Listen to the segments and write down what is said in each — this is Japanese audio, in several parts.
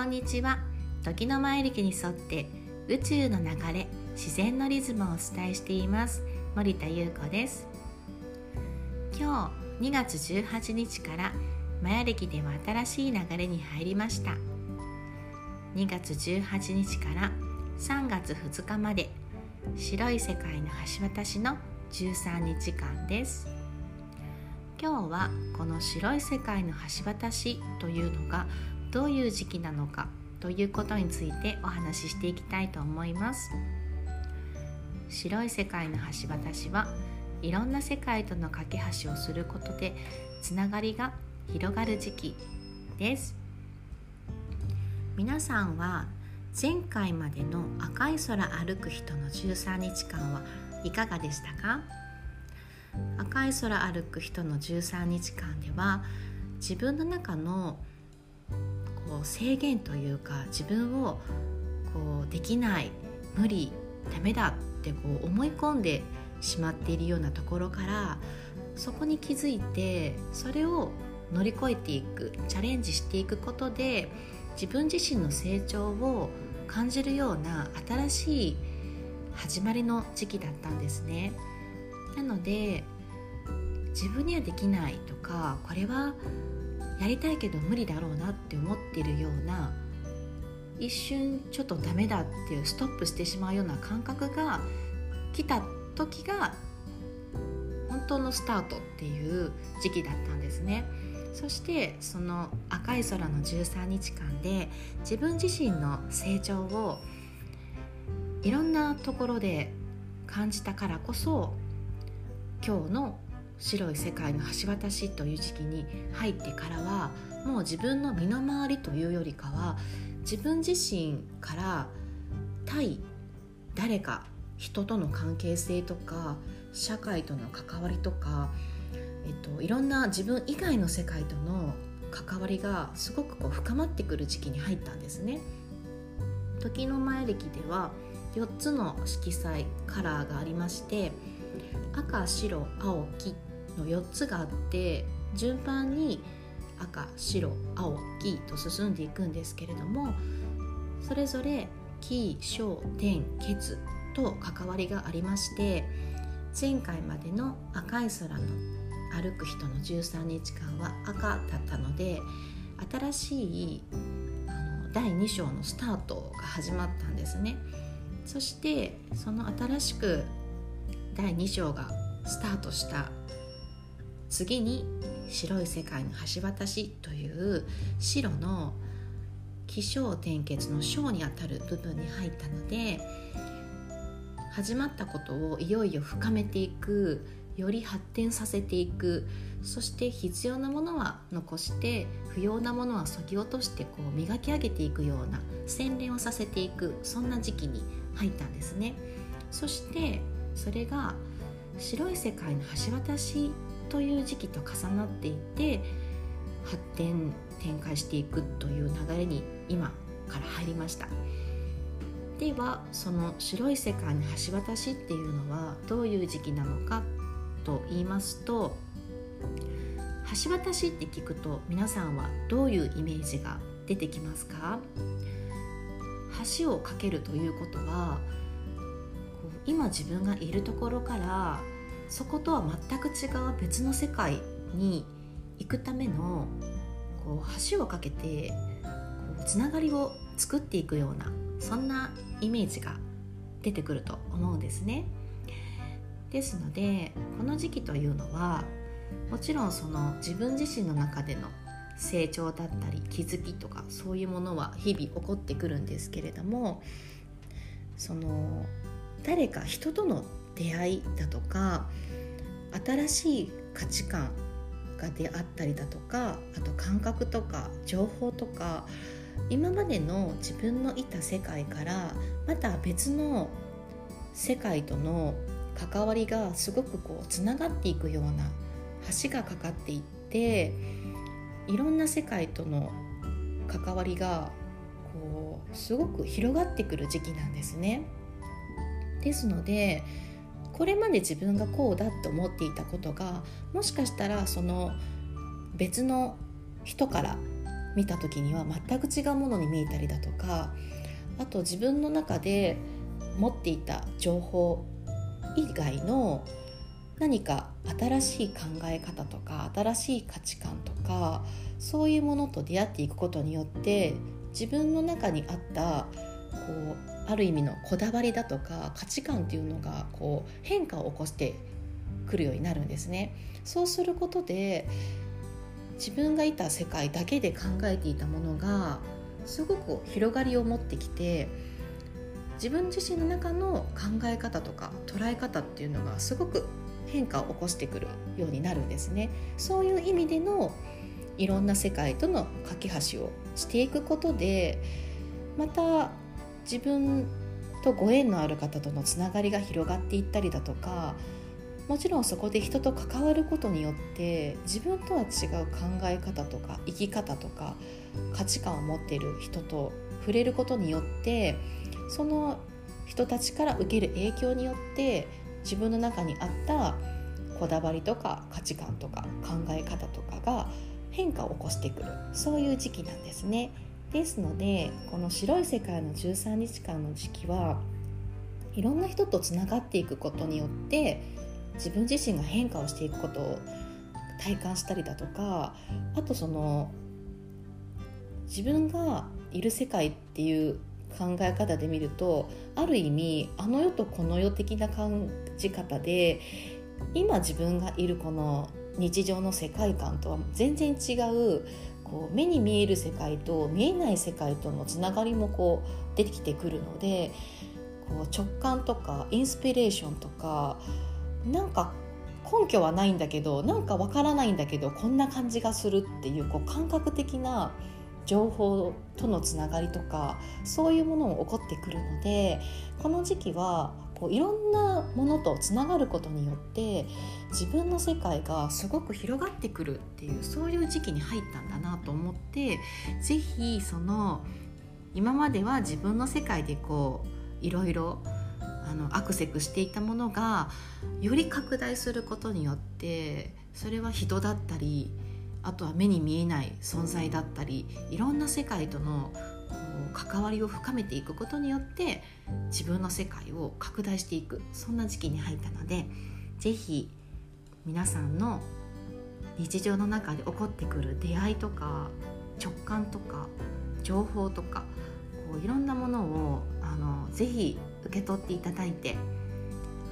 こんにちは。時の前歴に沿って宇宙の流れ自然のリズムをお伝えしています。森田優子です。今日2月18日からマヤ歴では新しい流れに入りました。2月18日から3月2日まで白い世界の橋渡しの13日間です。今日はこの白い世界の橋渡しというのがどういう時期なのかということについてお話ししていきたいと思います。白い世界の橋渡しはいろんな世界との架け橋をすることでつながりが広がる時期です。皆さんは前回までの赤い空歩く人の13日間はいかがでしたか？赤い空歩く人の13日間では自分の中のこう制限というか自分をこうできない無理ダメだってこう思い込んでしまっているようなところからそこに気づいてそれを乗り越えていくチャレンジしていくことで自分自身の成長を感じるような新しい始まりの時期だったんですね。なので自分にはできないとかこれはやりたいけど無理だろうなって思ってるような一瞬ちょっとダメだっていうストップしてしまうような感覚が来た時が本当のスタートっていう時期だったんですね。そしてその赤い空の13日間で自分自身の成長をいろんなところで感じたからこそ今日の白い世界の橋渡しという時期に入ってからはもう自分の身の回りというよりかは自分自身から対誰か人との関係性とか社会との関わりとか、えっと、いろんな自分以外の世界との関わりがすごくこう深まってくる時期に入ったんですね。時の前歴では4つの色彩カラーがありまして赤白青黄の4つがあって順番に赤白青黄と進んでいくんですけれどもそれぞれ黄小天血と関わりがありまして前回までの赤い空の歩く人の13日間は赤だったので新しいあの第2章のスタートが始まったんですね。そしてその新しく第2章がスタートした次に白い世界の橋渡しという白の気象転結の章にあたる部分に入ったので始まったことをいよいよ深めていくより発展させていくそして必要なものは残して不要なものはそぎ落としてこう磨き上げていくような洗練をさせていくそんな時期に入ったんですね。そしてそれが白い世界の橋渡しという時期と重なっていて発展展開していくという流れに今から入りました。ではその白い世界の橋渡しっていうのはどういう時期なのかと言いますと橋渡しって聞くと皆さんはどういうイメージが出てきますか？橋を架けるということは今自分がいるところからそことは全く違う別の世界に行くためのこう橋を架けてこうつながりを作っていくようなそんなイメージが出てくると思うんですね。ですのでこの時期というのはもちろんその自分自身の中での成長だったり気づきとかそういうものは日々起こってくるんですけれどもその誰か人との出会いだとか新しい価値観が出会ったりだとかあと感覚とか情報とか今までの自分のいた世界からまた別の世界との関わりがすごくこうつながっていくような橋がかかっていっていろんな世界との関わりがこうすごく広がってくる時期なんですね。ですのでこれまで自分がこうだって思っていたことがもしかしたらその別の人から見た時には全く違うものに見えたりだとかあと自分の中で持っていた情報以外の何か新しい考え方とか新しい価値観とかそういうものと出会っていくことによって自分の中にあったこうある意味のこだわりだとか価値観っていうのがこう変化を起こしてくるようになるんですね。そうすることで自分がいた世界だけで考えていたものがすごく広がりを持ってきて自分自身の中の考え方とか捉え方っていうのがすごく変化を起こしてくるようになるんですねそういう意味でのいろんな世界との架け橋をしていくことでまた自分とご縁のある方とのつながりが広がっていったりだとかもちろんそこで人と関わることによって自分とは違う考え方とか生き方とか価値観を持っている人と触れることによってその人たちから受ける影響によって自分の中にあったこだわりとか価値観とか考え方とかが変化を起こしてくるそういう時期なんですね。ですのでこの白い世界の13日間の時期はいろんな人とつながっていくことによって自分自身が変化をしていくことを体感したりだとかあとその自分がいる世界っていう考え方で見るとある意味あの世とこの世的な感じ方で今自分がいるこの日常の世界観とは全然違うこう目に見える世界と見えない世界とのつながりもこう出てきてくるのでこう直感とかインスピレーションとかなんか根拠はないんだけどなんかわからないんだけどこんな感じがするっていうこう感覚的な情報とのつながりとかそういうものも起こってくるのでこの時期はこういろんなものとつながることによって自分の世界がすごく広がってくるっていうそういう時期に入ったんだなと思って是非その今までは自分の世界でこういろいろあのアクセクしていたものがより拡大することによってそれは人だったりあとは目に見えない存在だったりいろんな世界との関わりを深めていくことによって自分の世界を拡大していくそんな時期に入ったので是非皆さんの日常の中で起こってくる出会いとか直感とか情報とかこういろんなものをあのぜひ受け取っていただいて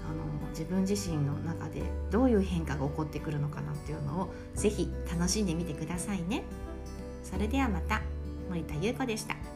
あの自分自身の中でどういう変化が起こってくるのかなっていうのをぜひ楽しんでみてくださいね。それではまた森田優子でした。